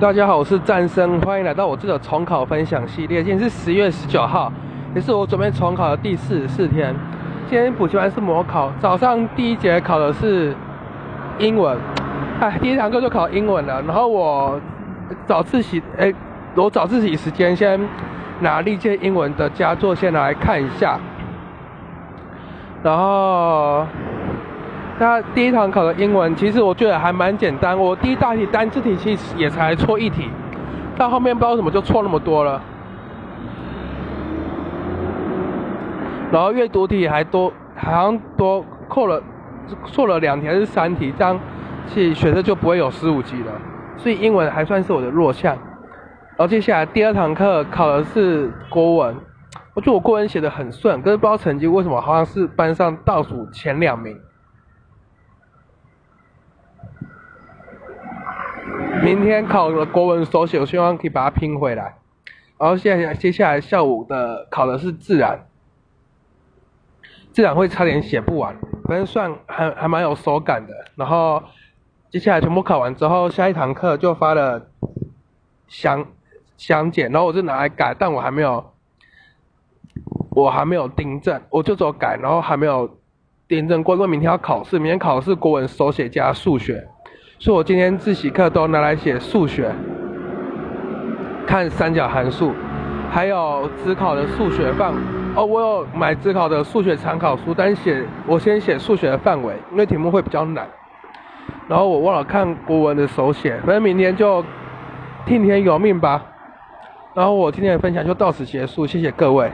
大家好，我是战生，欢迎来到我这个重考分享系列。今天是十月十九号，也是我准备重考的第四十四天。今天补习班是模考，早上第一节考的是英文，哎，第一堂课就考英文了。然后我早自习，哎，我早自习时间先拿历届英文的佳作先来看一下，然后。那第一堂考的英文，其实我觉得还蛮简单。我第一大题单字题其实也才错一题，到后面不知道怎么就错那么多了。然后阅读题还多，好像多扣了，错了两题还是三题，这样其实学生就不会有十五级了。所以英文还算是我的弱项。然后接下来第二堂课考的是国文，我觉得我国文写的很顺，可是不知道成绩为什么好像是班上倒数前两名。明天考了国文手写，我希望可以把它拼回来。然后现在接下来下午的考的是自然，自然会差点写不完，反正算还还蛮有手感的。然后接下来全部考完之后，下一堂课就发了详详解，然后我就拿来改，但我还没有，我还没有订正，我就走改，然后还没有订正过，因为明天要考试，明天考的是国文手写加数学。所以我今天自习课都拿来写数学，看三角函数，还有自考的数学范。哦，我有买自考的数学参考书，但写我先写数学的范围，因为题目会比较难。然后我忘了看国文的手写，反正明天就听天由命吧。然后我今天的分享就到此结束，谢谢各位。